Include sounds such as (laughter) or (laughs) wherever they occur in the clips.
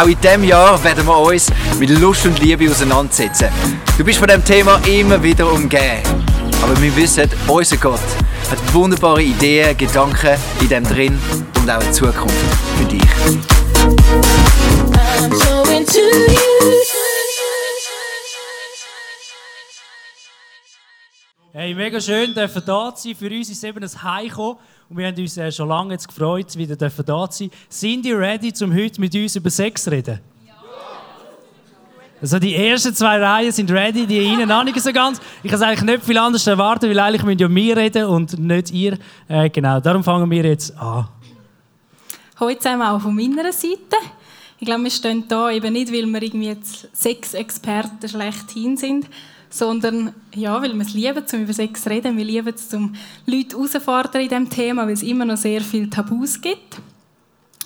Auch in diesem Jahr werden wir uns mit Lust und Liebe auseinandersetzen. Du bist von dem Thema immer wieder umgeben. Aber wir wissen, unser Gott hat wunderbare Ideen, Gedanken in dem drin und auch eine Zukunft für dich. Hey, mega schön, dürfen da sein. Für uns ist es eben ein Heimkommen und wir haben uns äh, schon lange jetzt gefreut, wieder da sein. Sind ihr ready, um heute mit uns über Sex zu reden? Ja. Also die ersten zwei Reihen sind ready, die Ihnen noch nicht so ganz. Ich kann eigentlich nicht viel anders erwarten, weil eigentlich müssen ja wir reden und nicht ihr. Äh, genau, darum fangen wir jetzt an. Heute zusammen auch von meiner Seite. Ich glaube, wir stehen da eben nicht, weil wir irgendwie Sexexperten schlechthin sind, sondern ja, weil wir es lieben, um über Sex zu reden. Wir lieben es, um Leute herauszufordern in diesem Thema, weil es immer noch sehr viele Tabus gibt.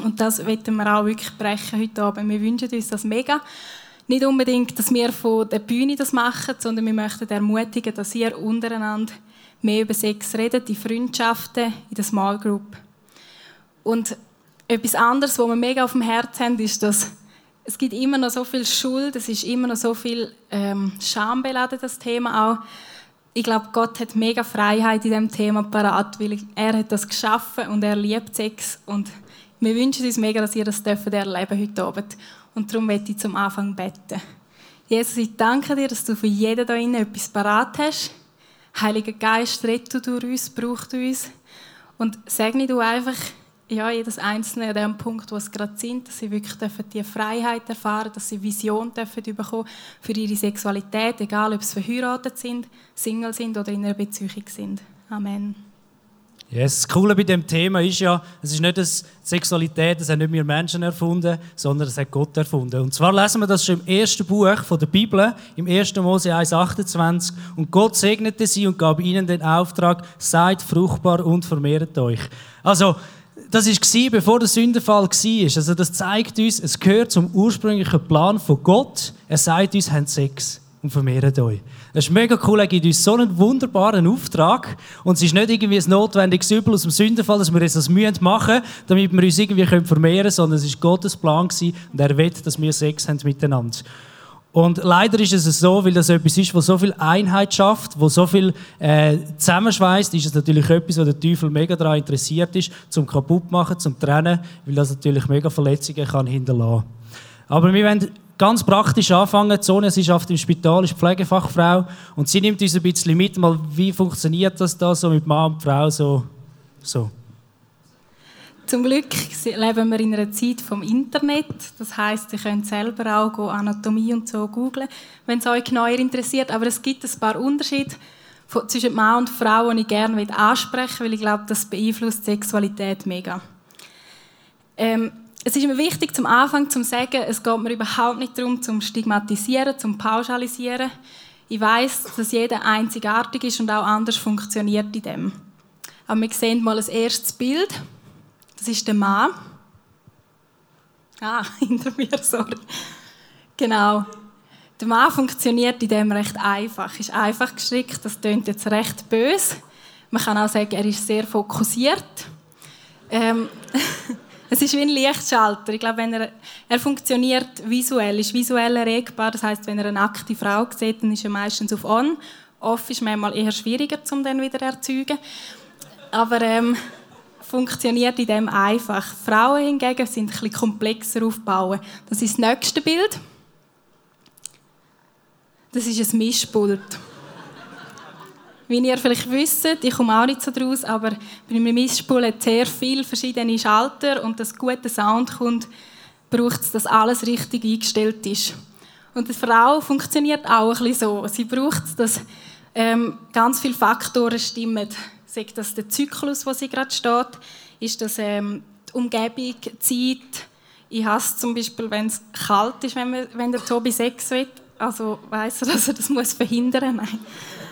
Und das wollen wir auch wirklich brechen heute Abend. Wir wünschen uns das mega. Nicht unbedingt, dass wir von der Bühne das machen, sondern wir möchten ermutigen, dass ihr untereinander mehr über Sex redet, die Freundschaften, in der Small Group. Und etwas anderes, was wir mega auf dem Herzen haben, ist, dass es gibt immer noch so viel Schuld, es ist immer noch so viel ähm, Scham beladen, das Thema auch. Ich glaube, Gott hat mega Freiheit in diesem Thema parat, weil er hat das geschaffen und er liebt Sex und wir wünschen uns mega, dass ihr das dürft erleben heute Abend. Und darum möchte ich zum Anfang beten. Jesus, ich danke dir, dass du für jeden hier innen etwas parat hast. Heiliger Geist, rette du durch uns, braucht uns. Und segne du einfach ja, jedes Einzelne an dem Punkt, wo sie gerade sind, dass sie wirklich dürfen die Freiheit erfahren dass sie Vision dürfen bekommen für ihre Sexualität, egal ob sie verheiratet sind, Single sind oder in einer Beziehung sind. Amen. Yes, das Coole bei dem Thema ist ja, es ist nicht das Sexualität, das haben nicht wir Menschen erfunden, sondern das hat Gott erfunden. Und zwar lesen wir das schon im ersten Buch von der Bibel, im 1. Mose 1,28. Und Gott segnete sie und gab ihnen den Auftrag, seid fruchtbar und vermehrt euch. Also, das war, bevor der Sündenfall war. Also das zeigt uns, es gehört zum ursprünglichen Plan von Gott. Er sagt uns, habt Sex und vermehrt euch. Das ist mega cool, er gibt uns so einen wunderbaren Auftrag. Und es ist nicht irgendwie ein notwendiges Übel aus dem Sündenfall, dass wir jetzt das machen müssen, damit wir uns irgendwie vermehren können, sondern es war Gottes Plan und er will, dass wir Sex haben miteinander. Und leider ist es so, weil das etwas ist, was so viel Einheit schafft, wo so viel äh, zusammenschweißt, ist es natürlich etwas, wo der Teufel mega daran interessiert ist, zum kaputt machen, zum trennen, weil das natürlich mega Verletzungen kann hinterlassen. Aber wir wollen ganz praktisch anfangen. Sonja, sie arbeitet im Spital, ist Pflegefachfrau und sie nimmt uns ein bisschen mit, mal, wie funktioniert das da so mit Mann und Frau so. so. Zum Glück leben wir in einer Zeit vom Internet. Das heißt, ihr könnt selber auch Anatomie und so googlen, wenn es euch genauer interessiert. Aber es gibt ein paar Unterschiede zwischen Mann und Frau, die ich gerne ansprechen will, weil ich glaube, das beeinflusst die Sexualität mega. Ähm, es ist mir wichtig, zum Anfang zu sagen, es geht mir überhaupt nicht darum, zum Stigmatisieren, zum Pauschalisieren. Ich weiß, dass jeder einzigartig ist und auch anders funktioniert in dem. Aber wir sehen mal ein erstes Bild. Das ist der Mann. Ah, (laughs) hinter mir, sorry. Genau. Der Mann funktioniert in dem recht einfach. Ist einfach gestrickt, das klingt jetzt recht böse. Man kann auch sagen, er ist sehr fokussiert. Ähm, (laughs) es ist wie ein Lichtschalter. Ich glaube, wenn er, er funktioniert visuell, ist visuell erregbar. Das heißt, wenn er eine nackte Frau sieht, dann ist er meistens auf On. Off ist manchmal eher schwieriger, um dann wieder zu erzeugen. Aber ähm, funktioniert in dem einfach. Frauen hingegen sind ein bisschen komplexer aufgebaut. Das ist das nächste Bild. Das ist ein Mischpult. Wie ihr vielleicht wisst, ich komme auch nicht so draus, aber bei einem Mischpult hat sehr viele verschiedene Schalter und das gute Sound kommt, braucht es, dass alles richtig eingestellt ist. Und die Frau funktioniert auch ein bisschen so. Sie braucht, dass ähm, ganz viele Faktoren stimmen sagt das der Zyklus, wo sie gerade steht, ist das ähm, die Umgebung, die Zeit. Ich hasse zum Beispiel, wenn es kalt ist, wenn, man, wenn der Tobi Sex will. Also weiß er, dass er das muss verhindern muss?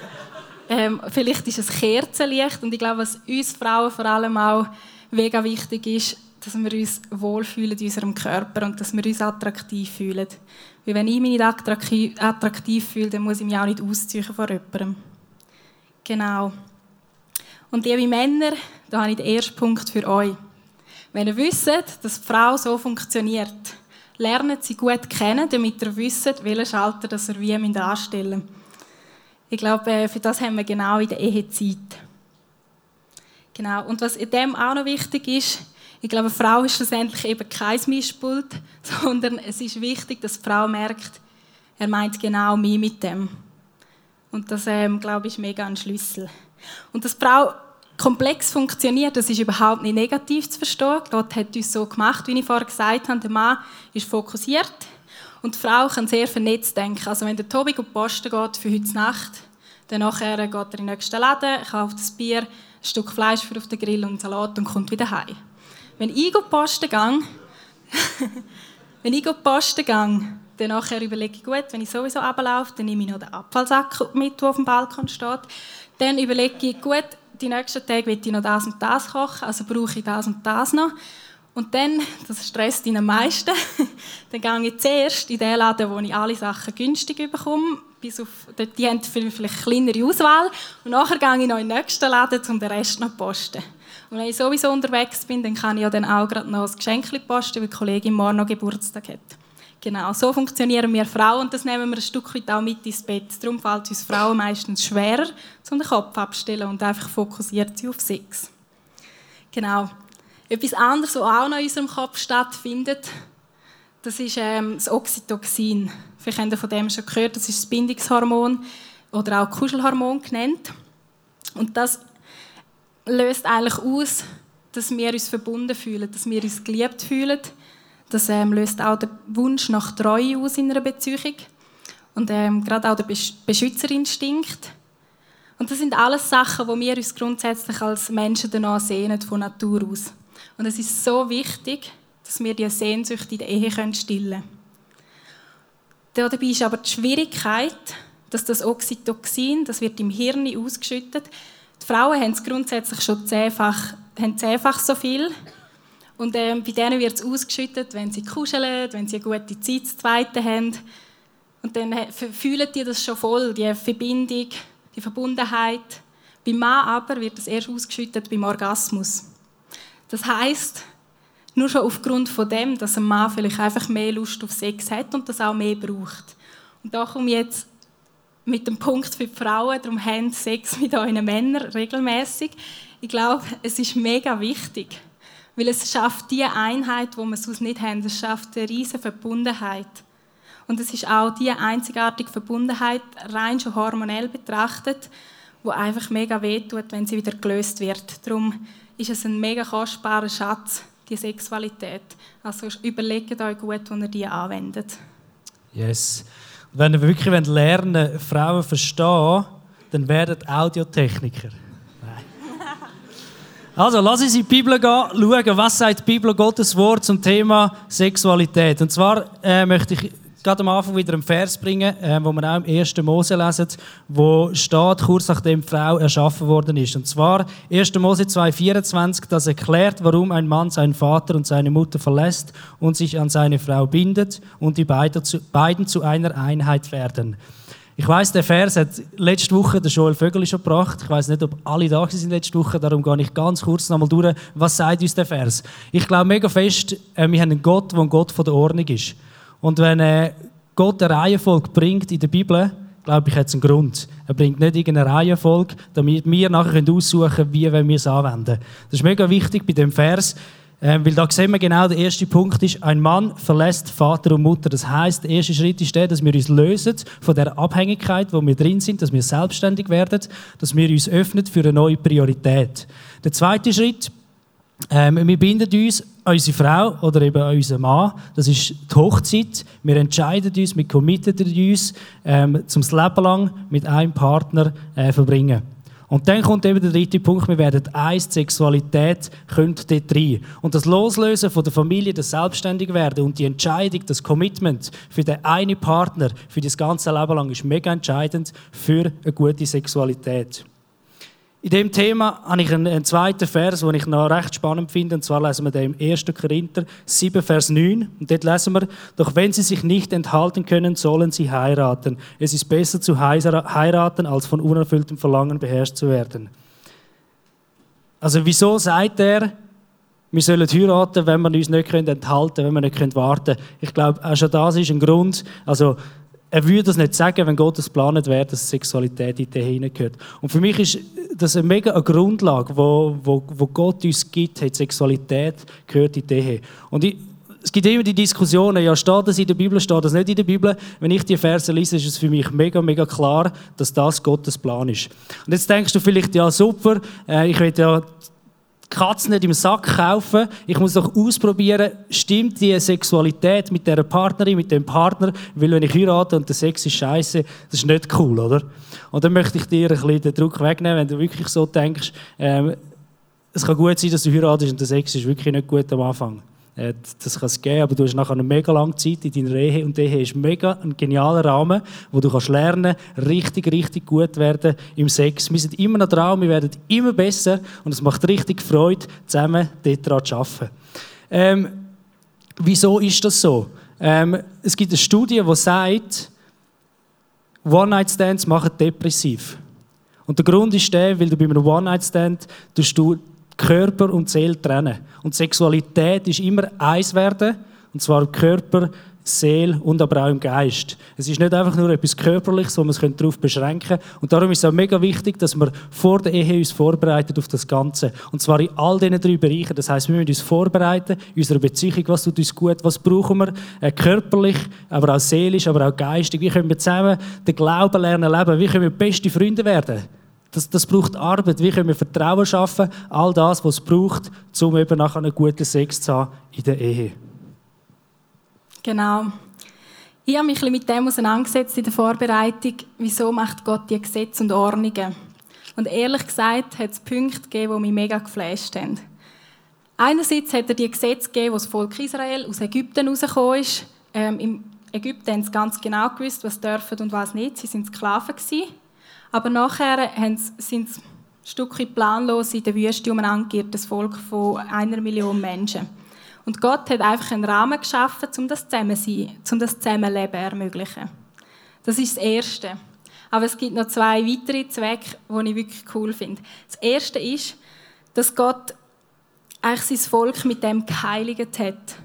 (laughs) ähm, vielleicht ist es Kerzenlicht und ich glaube, was uns Frauen vor allem auch mega wichtig ist, dass wir uns wohlfühlen in unserem Körper und dass wir uns attraktiv fühlen. Weil wenn ich mich nicht attraktiv, attraktiv fühle, dann muss ich mich auch nicht ausziehen vor jemandem. Genau. Und liebe Männer, da habe ich den ersten Punkt für euch. Wenn ihr wisst, dass die Frau so funktioniert, lernen sie gut kennen, damit ihr wisst, welchen Schalter das ihr wie anstellen müsst. Ich glaube, äh, für das haben wir genau in der Ehe Zeit. Genau. Und was in dem auch noch wichtig ist, ich glaube, eine Frau ist schlussendlich eben kein Mischpult, (laughs) sondern es ist wichtig, dass die Frau merkt, er meint genau mich mit dem. Und das, ähm, glaube ich, ist mega ein Schlüssel. Und dass die Frau komplex funktioniert, das ist überhaupt nicht negativ zu verstehen. Gott hat uns so gemacht, wie ich vorher gesagt habe. Der Mann ist fokussiert und die Frau kann sehr vernetzt denken. Also wenn der Tobi auf die Posten geht für heute Nacht, dann nachher geht er in den nächsten Laden, kauft ein Bier, ein Stück Fleisch für auf den Grill und einen Salat und kommt wieder heim. Wenn ich Posten gehe, (laughs) wenn ich Posten gehe, dann nachher überlege ich, gut, wenn ich sowieso ablaufe, dann nehme ich noch den Abfallsack mit, der auf dem Balkon steht. Dann überlege ich, gut, die nächsten Tage will ich noch das und das kochen, also brauche ich das und das noch. Und dann, (laughs) das stresst ihn am meisten, (laughs) dann gehe ich zuerst in den Laden, wo ich alle Sachen günstig bekomme. Bis auf, die haben vielleicht eine kleinere Auswahl. Und nachher gehe ich noch in den nächsten Laden, um den Rest noch zu posten. Und wenn ich sowieso unterwegs bin, dann kann ich ja dann auch gerade noch ein Geschenk posten, weil die Kollegin morgen noch Geburtstag hat. Genau, so funktionieren wir Frauen und das nehmen wir ein Stück weit auch mit ins Bett. Darum fällt es uns Frauen meistens schwerer, um den Kopf abzustellen und einfach fokussiert sie auf Sex. Genau. Etwas anderes, was auch noch in unserem Kopf stattfindet, das ist ähm, das Oxytocin. Vielleicht habt ihr von dem schon gehört, das ist das Bindungshormon oder auch Kuschelhormon genannt. Und das löst eigentlich aus, dass wir uns verbunden fühlen, dass wir uns geliebt fühlen. Das ähm, löst auch den Wunsch nach Treue aus in einer Beziehung. Und ähm, gerade auch der Beschützerinstinkt. Und das sind alles Sachen, wo wir uns grundsätzlich als Menschen danach sehnen, von Natur aus. Und es ist so wichtig, dass wir diese Sehnsucht in der Ehe stillen können. Dabei ist aber die Schwierigkeit, dass das Oxytocin, das wird im Hirn ausgeschüttet. Die Frauen haben es grundsätzlich schon zehnfach, haben zehnfach so viel. Und ähm, bei denen wird es ausgeschüttet, wenn sie kuscheln, wenn sie eine gute Zeit zu zweiten haben. Und dann fühlen die das schon voll, die Verbindung, die Verbundenheit. Beim Mann aber wird das erst ausgeschüttet beim Orgasmus. Das heißt, nur schon aufgrund von dem, dass ein Mann vielleicht einfach mehr Lust auf Sex hat und das auch mehr braucht. Und da komme ich jetzt mit dem Punkt für die Frauen, darum haben Sex mit euren Männern regelmäßig. Ich glaube, es ist mega wichtig, weil es schafft die Einheit, wo wir sonst nicht haben. Es schafft eine riesige Verbundenheit. Und es ist auch die einzigartige Verbundenheit, rein schon hormonell betrachtet, wo einfach mega wehtut, wenn sie wieder gelöst wird. Darum ist es ein mega kostbarer Schatz, die Sexualität. Also überlegt euch gut, wo ihr die anwendet. Yes. Und wenn ihr wirklich lernen wollt, Frauen verstehen, dann werdet Audiotechniker. Also, lass uns in die Bibel gehen, schauen, was sagt die Bibel Gottes Wort zum Thema Sexualität. Und zwar äh, möchte ich gerade am Anfang wieder einen Vers bringen, äh, wo wir auch im 1. Mose lesen, wo steht, kurz nachdem Frau erschaffen worden ist. Und zwar 1. Mose 2,24, das erklärt, warum ein Mann seinen Vater und seine Mutter verlässt und sich an seine Frau bindet und die beiden zu, beiden zu einer Einheit werden. Ich weiß, der Vers hat letzte Woche der Joel Vögel schon gebracht. Ich weiß nicht, ob alle da sind letzte Woche. Darum gehe ich ganz kurz nochmal durch. Was sagt uns der Vers? Ich glaube mega fest, äh, wir haben einen Gott, der ein Gott von der Ordnung ist. Und wenn äh, Gott eine Reihenfolge bringt in der Bibel, glaube ich, hat es einen Grund. Er bringt nicht irgendeine Reihenfolge, damit wir nachher aussuchen können, wie wir es anwenden. Das ist mega wichtig bei dem Vers, äh, weil da sehen wir genau, der erste Punkt ist, ein Mann verlässt Vater und Mutter. Das heißt, der erste Schritt ist der, dass wir uns lösen von der Abhängigkeit, wo wir drin sind, dass wir selbstständig werden, dass wir uns öffnen für eine neue Priorität. Der zweite Schritt ähm, wir binden uns unsere Frau oder eben unseren Mann. Das ist die Hochzeit. Wir entscheiden uns, wir committen uns, ähm, zum Leben lang mit einem Partner äh, verbringen. Und dann kommt eben der dritte Punkt, wir werden eins, die Sexualität kommt dort rein. Und das Loslösen von der Familie, das Selbstständigwerden und die Entscheidung, das Commitment für den einen Partner, für das ganze Leben lang, ist mega entscheidend für eine gute Sexualität. In dem Thema habe ich einen, zweiten Vers, den ich noch recht spannend finde. Und zwar lesen wir den im 1. Korinther 7, Vers 9. Und dort lesen wir, doch wenn sie sich nicht enthalten können, sollen sie heiraten. Es ist besser zu heiraten, als von unerfülltem Verlangen beherrscht zu werden. Also wieso sagt er, wir sollen heiraten, wenn wir uns nicht enthalten können, wenn wir nicht warten können. Ich glaube, auch schon das ist ein Grund. Also, er würde das nicht sagen, wenn Gott es geplant wäre, dass Sexualität in die hineingehört. Und für mich ist das eine mega Grundlage, wo, wo, wo Gott uns gibt, hat Sexualität gehört in die. Und ich, es gibt immer die Diskussionen, ja, steht das in der Bibel, steht das nicht in der Bibel. Wenn ich die Verse lese, ist es für mich mega, mega klar, dass das Gottes Plan ist. Und jetzt denkst du vielleicht, ja, super, äh, ich will ja Katze nicht im Sack kaufen. Ich muss doch ausprobieren, stimmt die Sexualität mit der Partnerin, mit dem Partner, weil wenn ich heirate und der Sex ist scheiße, das ist nicht cool, oder? Und dann möchte ich dir ein bisschen den Druck wegnehmen, wenn du wirklich so denkst, ähm, es kann gut sein, dass du heiratest und der Sex ist wirklich nicht gut am Anfang. Äh, das kann es geben, aber du hast nachher eine mega lange Zeit in deiner Ehe und Ehe ist mega ein genialer Rahmen, wo du kannst lernen, richtig, richtig gut werden im Sex. Wir sind immer noch dran, wir werden immer besser und es macht richtig Freude, zusammen daran zu arbeiten. Ähm, wieso ist das so? Ähm, es gibt eine Studie, die sagt, One-Night-Stands machen depressiv. Und der Grund ist der, weil du bei einem One-Night-Stand Körper und Seele trennen. Und Sexualität ist immer eins werden, und zwar im Körper, Seele und aber auch im Geist. Es ist nicht einfach nur etwas Körperliches, wo man sich darauf beschränken kann. Und darum ist es auch mega wichtig, dass wir vor der Ehe uns vorbereiten auf das Ganze. Und zwar in all diesen drei Bereichen. Das heißt, wir müssen uns vorbereiten in unserer Beziehung, was tut uns gut, was brauchen wir, äh, körperlich, aber auch seelisch, aber auch geistig. Wie können wir zusammen den Glauben lernen leben? Wie können wir beste Freunde werden? Das, das braucht Arbeit. Wie können wir Vertrauen schaffen? All das, was es braucht, um eben nachher einen guten Sex zu haben in der Ehe. Genau. Ich habe mich ein bisschen mit dem auseinandergesetzt in der Vorbereitung, wieso macht Gott die Gesetze und Ordnungen. Und ehrlich gesagt hat es Punkte gegeben, die mich mega geflasht haben. Einerseits hat er die Gesetze gegeben, wo das Volk Israel aus Ägypten rausgekommen ist. Ähm, Im Ägypten haben sie ganz genau gewusst, was dürfen und was nicht. Sie waren Sklaven. Gewesen. Aber nachher sind sie ein Stückchen planlos in der Wüste umeinander das Volk von einer Million Menschen. Und Gott hat einfach einen Rahmen geschaffen, um das Zusammensein, um das Zusammenleben zu ermöglichen. Das ist das Erste. Aber es gibt noch zwei weitere Zwecke, die ich wirklich cool finde. Das Erste ist, dass Gott eigentlich sein Volk mit dem geheiligt hat.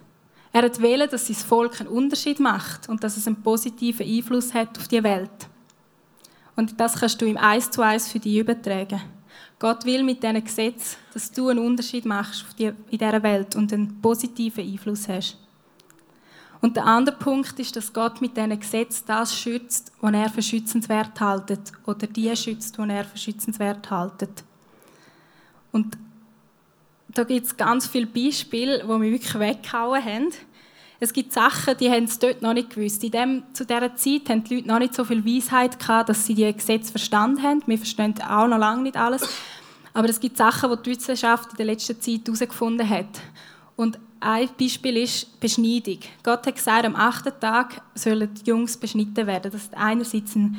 Er hat wählen, dass sein Volk einen Unterschied macht und dass es einen positiven Einfluss hat auf die Welt. Und das kannst du im Eis zu Eis für dich übertragen. Gott will mit diesen Gesetzen, dass du einen Unterschied machst in dieser Welt und einen positiven Einfluss hast. Und der andere Punkt ist, dass Gott mit diesen Gesetzen das schützt, was er für schützenswert haltet, oder die schützt, die er für schützenswert haltet. Und da gibt es ganz viele Beispiele, die mich wirklich weggehauen haben. Es gibt Sachen, die haben es dort noch nicht gewusst. In dem, zu dieser Zeit haben die Leute noch nicht so viel Weisheit gehabt, dass sie die Gesetze verstanden haben. Wir verstehen auch noch lange nicht alles. Aber es gibt Sachen, die die Wissenschaft in der letzten Zeit herausgefunden hat. Und ein Beispiel ist Beschneidung. Gott hat gesagt, am achten Tag sollen die Jungs beschnitten werden. Das ist einerseits ein,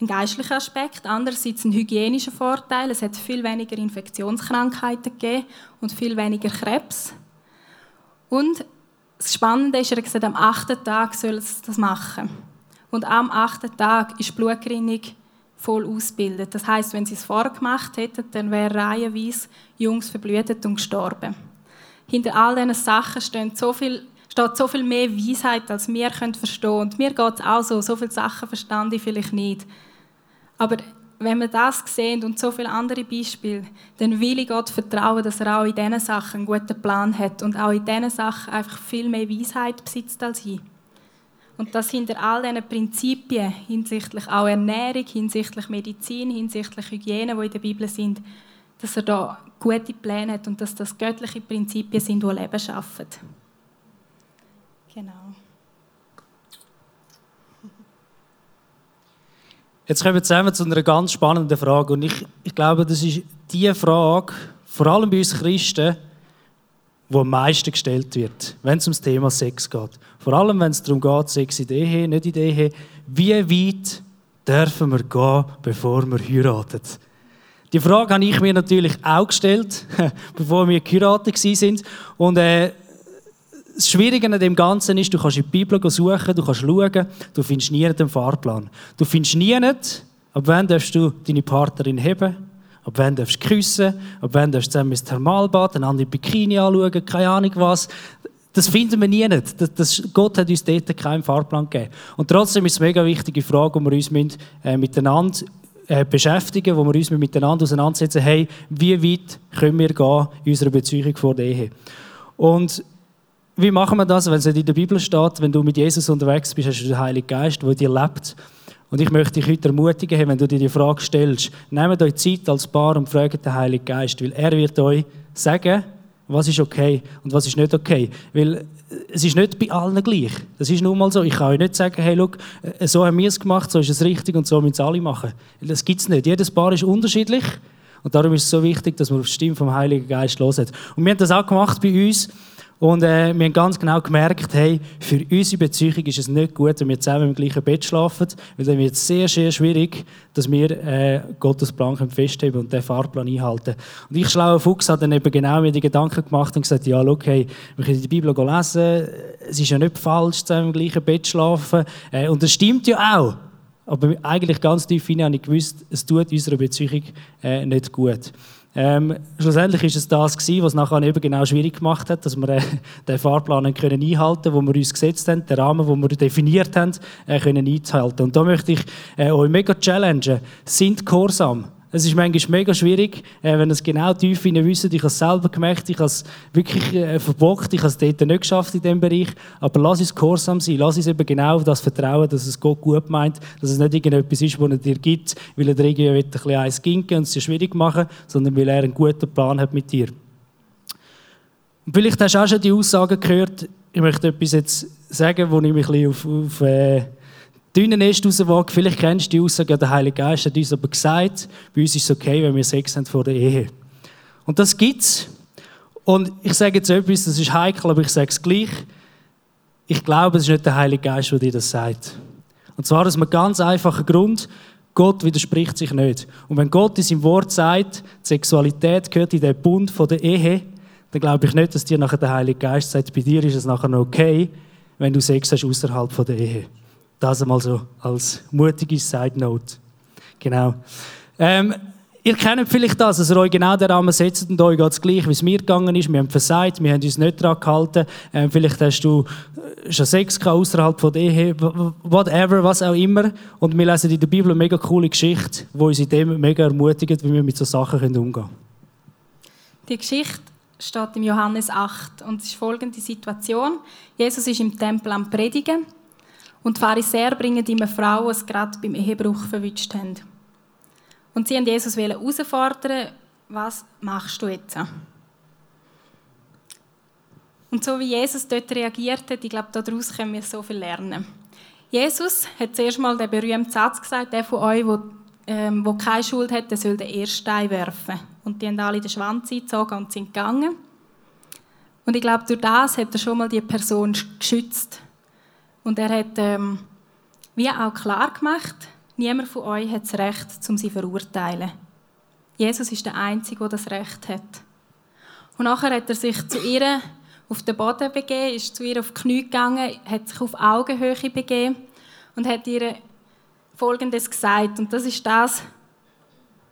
ein geistlicher Aspekt, andererseits ein hygienischer Vorteil. Es hat viel weniger Infektionskrankheiten gegeben und viel weniger Krebs. Und das Spannende ist, er hat am achten Tag soll es das machen. Und am achten Tag ist die Blutgerinnung voll ausgebildet. Das heißt, wenn sie es vorher gemacht hätten, dann wären reihenweise Jungs verblühtet und gestorben. Hinter all diesen Sachen steht so viel, steht so viel mehr Weisheit, als wir verstehen können. Und mir geht es auch so, so viele Sachen verstand ich vielleicht nicht. Aber wenn wir das sehen und so viele andere Beispiele, dann will ich Gott vertrauen, dass er auch in diesen Sachen einen guten Plan hat und auch in diesen Sachen einfach viel mehr Weisheit besitzt als ich. Und dass hinter all diesen Prinzipien hinsichtlich auch Ernährung, hinsichtlich Medizin, hinsichtlich Hygiene, die in der Bibel sind, dass er da gute Pläne hat und dass das göttliche Prinzipien sind, die Leben schaffen. Genau. Jetzt kommen wir zusammen zu einer ganz spannenden Frage. Und ich, ich glaube, das ist die Frage, vor allem bei uns Christen, die am meisten gestellt wird, wenn es um das Thema Sex geht. Vor allem, wenn es darum geht, Sex in der Ehe, nicht in der Ehe. Wie weit dürfen wir gehen, bevor wir heiraten? Die Frage habe ich mir natürlich auch gestellt, (laughs) bevor wir geheiratet sind. Und äh, das Schwierige an dem Ganzen ist, du kannst in der Bibel suchen, du kannst schauen, du findest nie den Fahrplan. Du findest nie, ab wann darfst du deine Partnerin heben, Ab wann darfst du küssen, ab wann darfst du zusammen ins Thermalbad, einander in Bikini anschauen, keine Ahnung was. Das finden wir nie nicht. Das, das, Gott hat uns dort keinen Fahrplan gegeben. Und trotzdem ist es eine mega wichtige Frage, die wir uns müssen, äh, miteinander äh, beschäftigen, wo wir uns miteinander auseinandersetzen, hey, wie weit können wir gehen in unserer Beziehung vor der Ehe? Und wie machen wir das, wenn es in der Bibel steht, wenn du mit Jesus unterwegs bist, hast du den Heiligen Geist, der dir lebt. Und ich möchte dich heute ermutigen, wenn du dir die Frage stellst, nehmt euch Zeit als Paar und fragt den Heiligen Geist, weil er wird euch sagen, was ist okay und was ist nicht okay. Weil äh, es ist nicht bei allen gleich. Das ist nun mal so. Ich kann euch nicht sagen, hey, look, äh, so haben wir es gemacht, so ist es richtig und so müssen es alle machen. Das gibt es nicht. Jedes Paar ist unterschiedlich. Und darum ist es so wichtig, dass man auf die Stimme vom Heiligen Geist hören. Und wir haben das auch gemacht bei uns. Und äh, wir haben ganz genau gemerkt, hey, für unsere Beziehung ist es nicht gut, wenn wir zusammen im gleichen Bett schlafen, weil dann wird es sehr, sehr schwierig, dass wir äh, Gottes Plan festheben und den Fahrplan einhalten. Und ich, schlauer Fuchs, habe dann eben genau mir die Gedanken gemacht und gesagt, ja, schau, hey, wir können die Bibel lesen, es ist ja nicht falsch, zusammen im gleichen Bett schlafen. Äh, und das stimmt ja auch. Aber eigentlich ganz tief hinein habe ich gewusst, es tut unserer Beziehung äh, nicht gut. Ähm, schlussendlich ist es das gewesen, was nachher eben genau schwierig gemacht hat, dass wir äh, (laughs) den Fahrplan können einhalten, wo wir uns gesetzt haben, den Rahmen, den wir definiert haben, äh, können einhalten. Und da möchte ich äh, euch mega challengen. Sind gehorsam. Es ist manchmal mega schwierig, äh, wenn es genau tief hinein wissen. Ich habe es selber gemerkt, ich habe es wirklich äh, verbockt, ich habe es dort nicht geschafft in diesem Bereich. Aber lass uns gehorsam sein, lass uns eben genau auf das vertrauen, dass es Gott gut meint, dass es nicht irgendetwas ist, das er dir gibt, weil er dir irgendwie ein bisschen eins ginken und es dir schwierig machen, sondern weil er einen guten Plan hat mit dir. Und vielleicht hast du auch schon die Aussagen gehört, ich möchte etwas jetzt sagen, wo ich mich ein bisschen auf, auf äh, Dünnen ist rausgewagt, vielleicht kennst du die Aussage, der Heilige Geist hat uns aber gesagt, bei uns ist es okay, wenn wir Sex haben vor der Ehe. Und das gibt's. Und ich sage jetzt etwas, das ist heikel, aber ich sage es gleich. Ich glaube, es ist nicht der Heilige Geist, der dir das sagt. Und zwar aus einem ganz einfachen Grund. Gott widerspricht sich nicht. Und wenn Gott in seinem Wort sagt, die Sexualität gehört in den Bund der Ehe, dann glaube ich nicht, dass dir nachher der Heilige Geist sagt, bei dir ist es nachher okay, wenn du Sex hast außerhalb der Ehe. Das einmal so als mutige Side Note. Genau. Ähm, ihr kennt vielleicht das, dass ihr euch genau den Rahmen setzt und euch geht es gleich, wie es mir gegangen ist. Wir haben versagt, wir haben uns nicht daran gehalten. Ähm, vielleicht hast du äh, schon Sex außerhalb von der Ehe, whatever, was auch immer. Und wir lesen in der Bibel eine mega coole Geschichte, die uns in dem mega ermutigt, wie wir mit so Sachen umgehen können. Die Geschichte steht im Johannes 8 und es ist folgende Situation. Jesus ist im Tempel am Predigen und die Pharisäer bringen ihm eine Frau, die gerade beim Ehebruch verwünscht haben. Und sie haben Jesus herausfordern, was machst du jetzt? Und so wie Jesus dort reagiert hat, ich glaube, daraus können wir so viel lernen. Jesus hat zuerst mal den berühmten Satz gesagt, der von euch, der ähm, keine Schuld hat, der soll den ersten Stein werfen. Und die haben alle den Schwanz eingezogen und sind gegangen. Und ich glaube, durch das hat er schon mal die Person geschützt. Und er hat ähm, wie auch klar gemacht, niemand von euch hat das Recht, um sie zu verurteilen. Jesus ist der Einzige, der das Recht hat. Und nachher hat er sich zu ihr auf den Boden begeben, ist zu ihr auf die Knie gegangen, hat sich auf Augenhöhe begeben und hat ihr Folgendes gesagt. Und das ist das,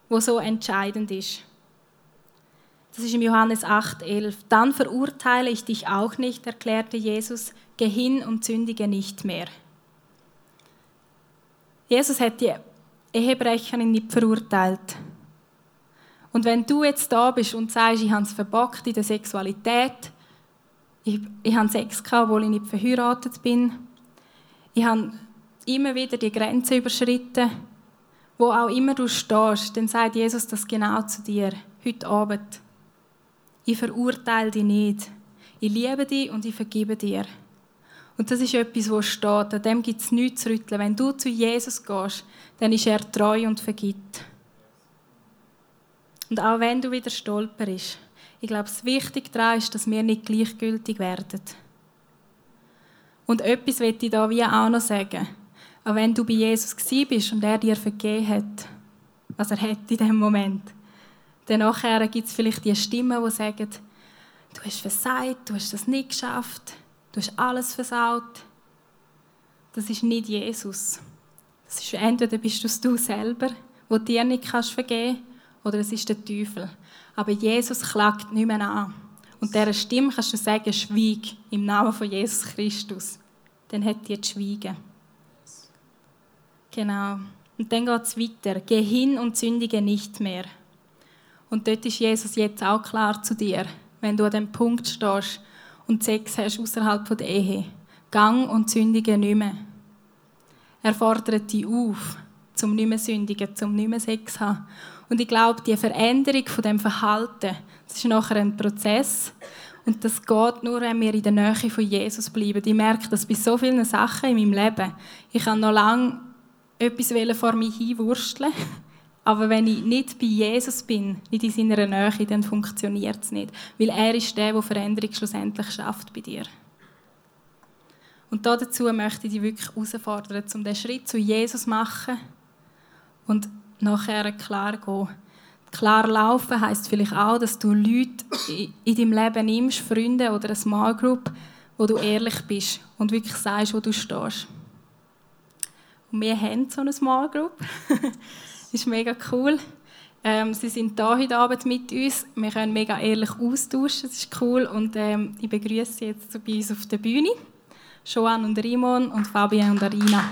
was so entscheidend ist. Das ist im Johannes 8,11. Dann verurteile ich dich auch nicht, erklärte Jesus, geh hin und sündige nicht mehr. Jesus hat die Ehebrecherin nicht verurteilt. Und wenn du jetzt da bist und sagst, ich habe es verbockt in der Sexualität, ich, ich habe Sex gehabt, obwohl ich nicht verheiratet bin, ich habe immer wieder die Grenze überschritten, wo auch immer du stehst, dann sagt Jesus das genau zu dir, heute Abend. Ich verurteile dich nicht. Ich liebe dich und ich vergebe dir. Und das ist etwas, was steht. An dem gibt es nichts zu rütteln. Wenn du zu Jesus gehst, dann ist er treu und vergibt. Und auch wenn du wieder stolperst, ich glaube, das Wichtige daran ist, dass wir nicht gleichgültig werden. Und etwas möchte ich da wie auch noch sagen. Auch wenn du bei Jesus bist und er dir vergeben hat, was er hat in diesem Moment, dann gibt es vielleicht die Stimmen, die sagen, du hast versagt, du hast das nicht geschafft, Du hast alles versaut. Das ist nicht Jesus. Das ist, entweder bist es du selber, wo dir nicht kannst vergeben oder es ist der Teufel. Aber Jesus klagt nicht mehr an. Und dieser Stimme kannst du sagen, schweig im Namen von Jesus Christus. Dann hat die schweigen. Genau. Und dann geht es weiter. Geh hin und sündige nicht mehr. Und dort ist Jesus jetzt auch klar zu dir, wenn du an dem Punkt stehst und Sex hast außerhalb der Ehe. Gang und sündige nicht mehr. Er fordert dich auf, zum nicht mehr sündigen, zum nicht mehr Sex zu haben. Und ich glaube, die Veränderung von dem Verhalten, das ist nachher ein Prozess. Und das geht nur, wenn wir in der Nähe von Jesus bleiben. Ich merke das bei so vielen Sachen in meinem Leben. Ich kann noch lange etwas vor mich hinwursteln. Aber wenn ich nicht bei Jesus bin, nicht in seiner Nähe, dann funktioniert es nicht. Weil er ist der, der Veränderung schlussendlich schafft bei dir. Und dazu möchte ich dich wirklich herausfordern, um diesen Schritt zu Jesus zu machen und nachher klar gehen. Klar laufen heisst vielleicht auch, dass du Leute in deinem Leben nimmst, Freunde oder eine Small Group, wo du ehrlich bist und wirklich sagst, wo du stehst. Und wir haben so eine Small Group. (laughs) das ist mega cool. Ähm, sie sind da heute Abend mit uns. Wir können mega ehrlich austauschen. Das ist cool. Und ähm, ich begrüße Sie jetzt bei uns auf der Bühne. Joan und Rimon und Fabian und Arina.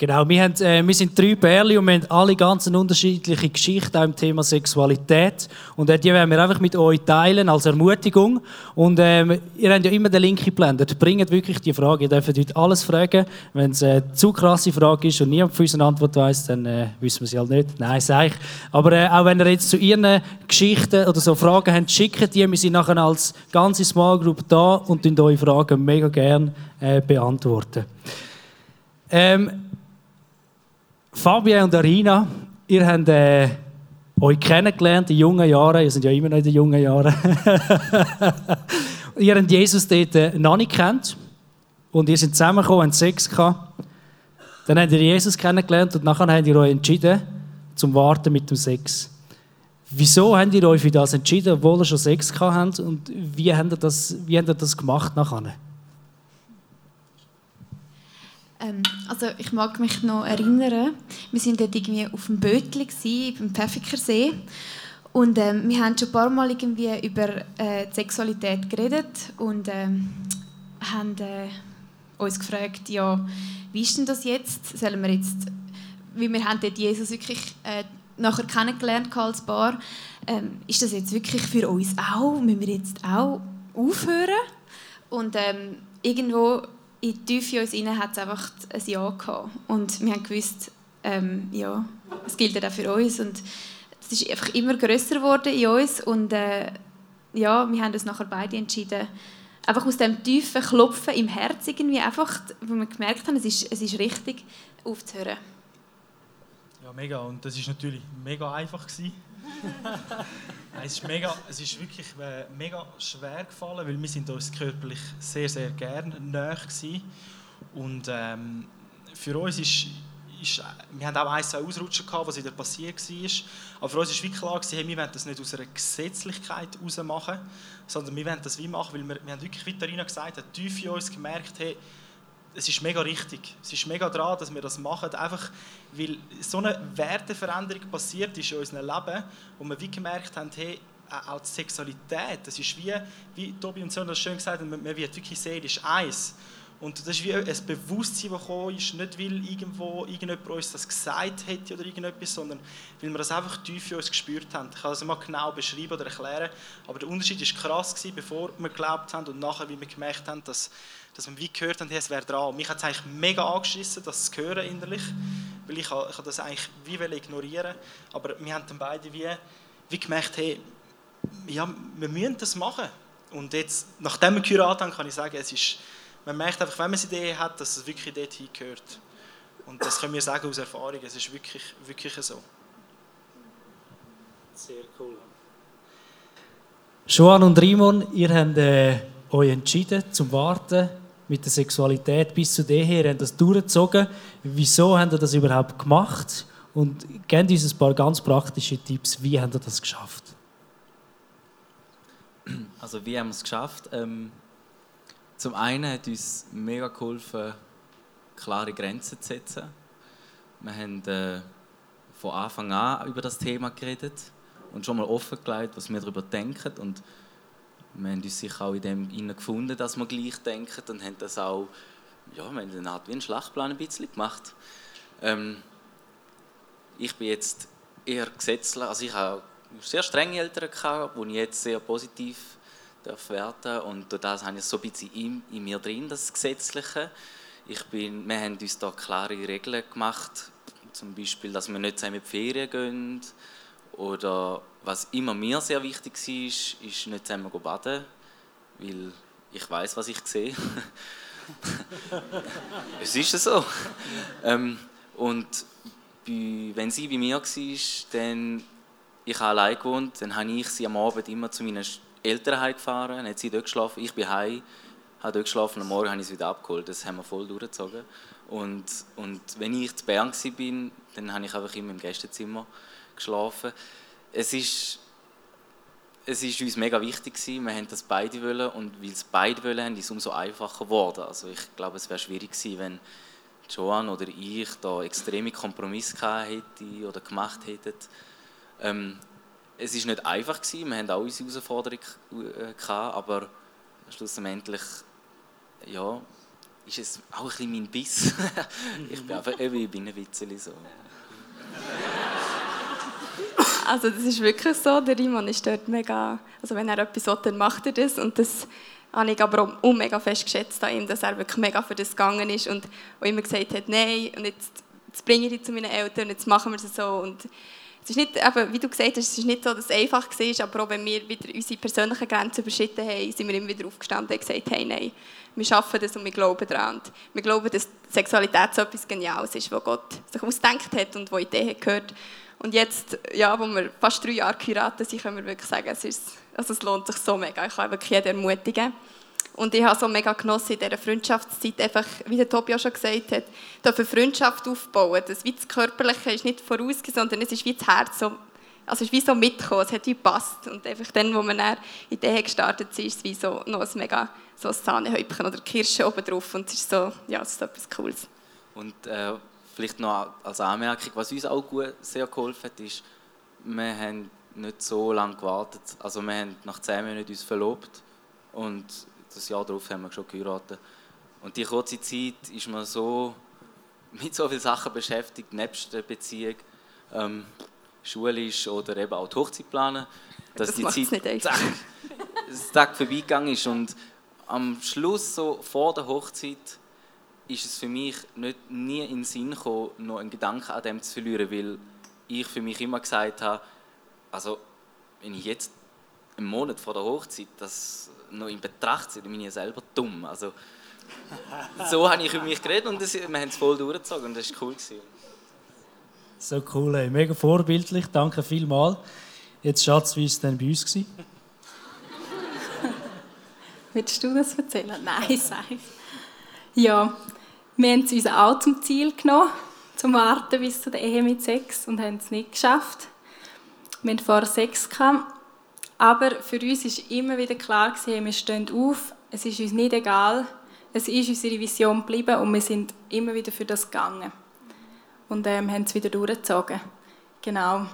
Genau, wir, haben, äh, wir sind drei Bärli und wir haben alle ganz unterschiedliche Geschichten auch im Thema Sexualität. Und äh, die werden wir einfach mit euch teilen als Ermutigung. Und äh, ihr habt ja immer den Link geblendet. Bringt wirklich die Frage. Ihr dürft heute alles fragen. Wenn es eine äh, zu krasse Frage ist und niemand für uns eine Antwort weiß, dann äh, wissen wir sie halt nicht. Nein, sage ich. Aber äh, auch wenn ihr jetzt zu ihren Geschichten oder so Fragen habt, schickt die. Wir sind nachher als ganze Small Group da und eure Fragen mega gerne beantworten. Ähm, Fabian und Arina, ihr habt äh, euch kennengelernt in jungen Jahren. Ihr seid ja immer noch in den jungen Jahren. (laughs) ihr habt Jesus dort äh, noch nicht kennt. Und ihr seid zusammengekommen und Sex gehabt. Dann habt ihr Jesus kennengelernt und nachher habt ihr euch entschieden, zum Warten mit dem Sex. Wieso habt ihr euch für das entschieden, obwohl ihr schon Sex gehabt habt? Und wie habt ihr das, wie habt ihr das gemacht nachher? Ähm, also ich mag mich noch erinnern, wir sind dort irgendwie auf dem Bötli beim Pfäffikersee und ähm, wir haben schon ein paar Mal irgendwie über äh, Sexualität geredet und ähm, haben äh, uns gefragt, ja, wie ist denn das jetzt? Sollen wir jetzt, weil wir haben dort Jesus wirklich äh, nachher kennengelernt als Paar, ähm, ist das jetzt wirklich für uns auch? Müssen wir jetzt auch aufhören? Und ähm, irgendwo in die Tiefe uns innen hat es einfach ein Ja gehabt. Und wir haben gewusst, ähm, ja, es gilt auch für uns. Und es ist einfach immer grösser geworden in uns. Und äh, ja, wir haben uns nachher beide entschieden, einfach aus dem tiefen Klopfen im Herz irgendwie einfach, wo wir gemerkt haben, es ist, es ist richtig, aufzuhören. Ja, mega. Und das ist natürlich mega einfach gewesen. (laughs) es, ist mega, es ist wirklich äh, mega schwer gefallen, weil wir sind uns körperlich sehr, sehr gerne näher waren. Und ähm, für uns ist, ist, wir haben auch ein, zwei Ausrutschen gehabt, was wieder passiert war. Aber für uns war wirklich klar, hey, wir wollen das nicht aus einer Gesetzlichkeit heraus machen, sondern wir wollen das wie machen, weil wir, wir haben wirklich, wie Tarina gesagt hat, tief in uns gemerkt, hey, es ist mega richtig. Es ist mega dran, dass wir das machen. Einfach, weil so eine Werteveränderung passiert ist in unserem Leben, wo wir wie gemerkt haben, hey, auch die Sexualität, das ist wie, wie Tobi und so das schön gesagt haben, man wird wirklich seelisch eins. Und das ist wie ein Bewusstsein, das gekommen ist, nicht weil irgendwo irgendjemand uns das gesagt hätte oder irgendetwas, sondern weil wir das einfach tief in uns gespürt haben. Ich kann das mal genau beschreiben oder erklären, aber der Unterschied war krass, bevor wir geglaubt haben und nachher, wie wir gemerkt haben, dass dass wir wie gehört haben, hey, es wäre dran. Mich hat es eigentlich mega angeschissen, das zu hören innerlich, weil ich, ich das eigentlich wie ignorieren aber wir haben dann beide wie, wie gemerkt, hey, ja, wir müssen das machen. Und jetzt, nachdem wir geheiratet haben, kann ich sagen, es ist, man merkt einfach, wenn man eine Idee hat, dass es wirklich dorthin gehört. Und das können wir sagen aus Erfahrung, es ist wirklich, wirklich so. Sehr cool. Joan und Rimon, ihr habt äh, euch entschieden zum Warten mit der Sexualität bis zu dem her, haben das durchgezogen. Wieso habt ihr das überhaupt gemacht? Und gebt uns ein paar ganz praktische Tipps, wie habt ihr das geschafft? Also wie haben wir es geschafft? Ähm, zum einen hat uns mega geholfen, klare Grenzen zu setzen. Wir haben äh, von Anfang an über das Thema geredet und schon mal offengelegt, was wir darüber denken. Und wir haben uns sicher auch in dem gefunden, dass wir gleich denken und haben das auch, ja, wir haben eine Art wie einen Schlachtplan ein bisschen gemacht. Ähm, ich bin jetzt eher gesetzlich, also ich habe sehr strenge Eltern gehabt, die ich jetzt sehr positiv darf werden und durch das habe ich so ein bisschen in, in mir drin, das Gesetzliche. Ich bin, wir haben uns da klare Regeln gemacht, zum Beispiel, dass wir nicht zusammen in die Ferien gehen oder was immer mir sehr wichtig war, ist nicht zusammen baden, weil ich weiß, was ich sehe. (laughs) es ist so. Ähm, und bei, wenn sie bei mir war, dann ich habe allein gewohnt, dann habe ich sie am Abend immer zu meinen Eltern gefahren, dann hat sie dort geschlafen, ich bin heim, habe dort geschlafen, am Morgen habe ich sie wieder abgeholt. Das haben wir voll durchgezogen. Und, und wenn ich zu Bern war, dann habe ich einfach immer im Gästezimmer geschlafen. Es ist, es ist uns mega wichtig gewesen. wir haben das beide wollen und weil es beide wollen haben, ist es umso einfacher geworden. Also ich glaube, es wäre schwierig gewesen, wenn Joan oder ich da extreme Kompromisse hätte oder gemacht hätten. Ähm, es ist nicht einfach gewesen. Wir haben auch unsere Herausforderungen äh, gehabt, aber schlussendlich ja, ist es auch ein bisschen mein Biss. (laughs) ich bin einfach ich bin ein Witzeli so. Also das ist wirklich so, der Riemann ist dort mega, also wenn er etwas will, dann macht er das und das habe ich aber auch, mega fest geschätzt an ihm, dass er wirklich mega für das gegangen ist und immer gesagt hat, nein und jetzt, jetzt bringe ich dich zu meinen Eltern und jetzt machen wir es so und es ist nicht, eben, wie du gesagt hast, es ist nicht so, dass es einfach war, aber auch wenn wir wieder unsere persönlichen Grenzen überschritten haben, sind wir immer wieder aufgestanden und gesagt, hey, nein, wir schaffen das und wir glauben daran. Wir glauben, dass Sexualität so etwas Geniales ist, was Gott sich ausgedacht hat und wo Idee hat gehört. Und jetzt, ja, wo wir fast drei Jahre geheiratet sind, können wir wirklich sagen, es, ist, also es lohnt sich so mega. Ich kann wirklich jeden ermutigen. Und ich habe so mega genossen in dieser Freundschaftszeit, einfach, wie der Tobi auch schon gesagt hat, eine Freundschaft aufbauen. Das, wie das Körperliche ist nicht vorausgegangen, sondern es ist wie das Herz. So, also es ist wie so mitgekommen, es hat wie gepasst. Und einfach dann, wo man in Idee gestartet ist, ist es wie so noch ein mega so ein Sahnehäubchen oder Kirsche oben drauf. Und es ist so, ja, es ist etwas Cooles. Und äh, vielleicht noch als Anmerkung, was uns auch gut, sehr geholfen hat, ist, wir haben nicht so lange gewartet. Also wir haben nach zehn Monaten uns verlobt und das Jahr darauf haben wir schon geheiratet. Und die kurze Zeit ist man so (laughs) mit so vielen Sachen beschäftigt, nebst der Beziehung, ähm, schulisch oder eben auch die Hochzeit planen, dass das die Zeit nicht das (laughs) Tag vorbeigegangen ist. Und am Schluss, so vor der Hochzeit, ist es für mich nicht, nie in den Sinn gekommen, noch einen Gedanken an dem zu verlieren, weil ich für mich immer gesagt habe, also wenn ich jetzt einen Monat vor der Hochzeit das noch in Betracht ziehe, dann bin ich selber dumm. Also, (laughs) so habe ich über mich geredet und das, wir haben es voll durchgezogen und das war cool. Gewesen. So cool, ey. mega vorbildlich, danke vielmals. Jetzt Schatz, wie war es denn bei uns? Gewesen? (laughs) Willst du das erzählen? Nein, sag Ja, wir haben uns auch zum Ziel genommen, zum Warten bis zu der Ehe mit Sex und haben es nicht geschafft. Wir hatten vorher Sex, gehabt, aber für uns war immer wieder klar, gewesen, wir stehen auf, es ist uns nicht egal, es ist unsere Vision geblieben und wir sind immer wieder für das gegangen. Und ähm, haben es wieder durchgezogen. Genau.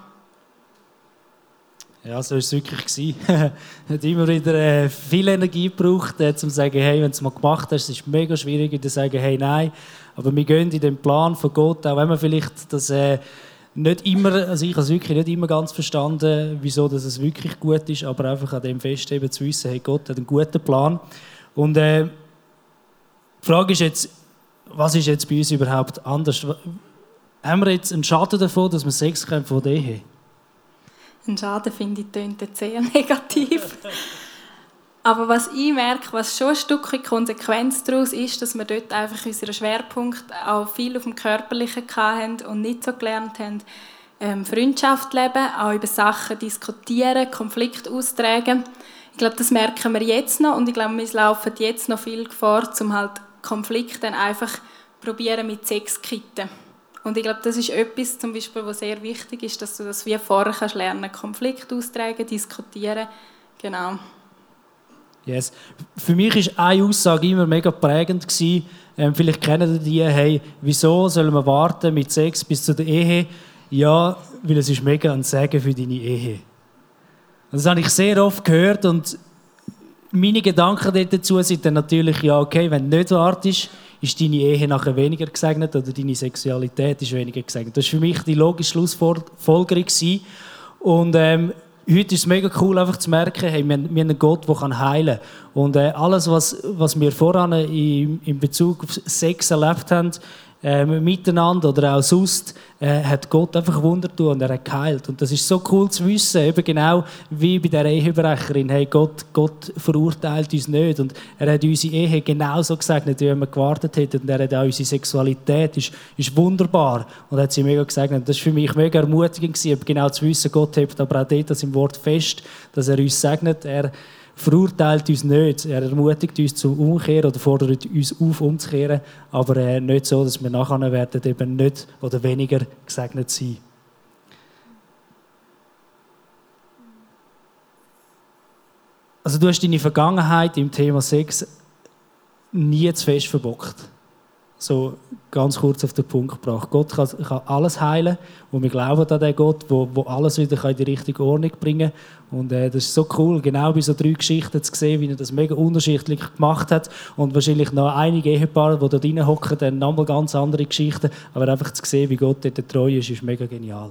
Ja, so war es wirklich. es (laughs) hat immer wieder äh, viel Energie gebraucht, äh, um zu sagen, hey, wenn du es mal gemacht hast, ist es mega schwierig, zu sagen, hey, nein. Aber wir gehen in den Plan von Gott, auch wenn wir vielleicht das äh, nicht immer, also ich habe es wirklich nicht immer ganz verstanden, wieso dass es wirklich gut ist, aber einfach an dem festheben zu wissen, hey, Gott hat einen guten Plan. Und äh, die Frage ist jetzt, was ist jetzt bei uns überhaupt anders? Haben wir jetzt einen Schaden davon, dass wir Sex können von der Ehe? Ein Schaden finde ich tönt sehr (laughs) negativ. Aber was ich merke, was schon ein Stück Konsequenz daraus ist, dass wir dort einfach unseren Schwerpunkt auch viel auf dem Körperlichen hatten und nicht so gelernt haben, ähm, Freundschaft leben, auch über Sachen diskutieren, Konflikte austragen. Ich glaube, das merken wir jetzt noch und ich glaube, wir laufen jetzt noch viel vor, um halt Konflikte einfach probieren mit Sex kitten. Und ich glaube, das ist etwas, zum Beispiel, was sehr wichtig ist, dass du das wie vorher kannst lernen, Konflikte austragen, diskutieren, genau. Yes. Für mich ist eine Aussage immer mega prägend gewesen. Ähm, vielleicht kennen die, hey, wieso sollen wir warten mit Sex bis zu der Ehe? Ja, weil es ist mega ein Segen für deine Ehe. Das habe ich sehr oft gehört und meine Gedanken dazu sind dann natürlich, ja, okay, wenn du nicht wartest, ist deine Ehe nachher weniger gesegnet oder deine Sexualität ist weniger gesegnet. Das war für mich die logische Schlussfolgerung. Und ähm, heute ist es mega cool, einfach zu merken, hey, wir, haben einen Gott, der heilen kann. Und äh, alles, was, was wir voran in, in Bezug auf Sex erlebt haben, äh, miteinander oder auch sonst, äh, hat Gott einfach Wunder tun und er hat geheilt. Und das ist so cool zu wissen, eben genau wie bei der Ehebrecherin, hey, Gott, Gott verurteilt uns nicht. Und er hat unsere Ehe genauso gesagt, wie wir gewartet hätten. Und er hat auch unsere Sexualität, ist, ist wunderbar. Und hat sie mega. Und das war für mich mega ermutigend, gewesen, genau zu wissen, Gott hebt aber auch dort das im Wort fest, dass er uns segnet, er verurteilt uns nicht. Er ermutigt uns zum Umkehren oder fordert uns auf, umzukehren, aber äh, nicht so, dass wir nachher werden eben nicht oder weniger gesegnet sein. Also du hast deine Vergangenheit im Thema Sex nie zu fest verbockt so ganz kurz auf den Punkt gebracht. Gott kann, kann alles heilen und wir glauben an den Gott, wo, wo alles wieder in die richtige Ordnung bringen kann. Und äh, das ist so cool, genau bei so drei Geschichten zu sehen, wie er das mega unterschiedlich gemacht hat und wahrscheinlich noch einige Ehepaare, die da drin hocken, dann nochmal ganz andere Geschichten, aber einfach zu sehen, wie Gott dort treu ist, ist mega genial.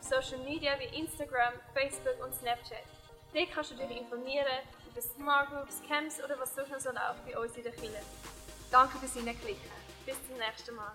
Social Media wie Instagram, Facebook und Snapchat. Dort kannst du dich informieren über Smart Groups, Camps oder was sonst noch so läuft bei uns in der Kirche. Danke fürs Hineinklicken. Bis zum nächsten Mal.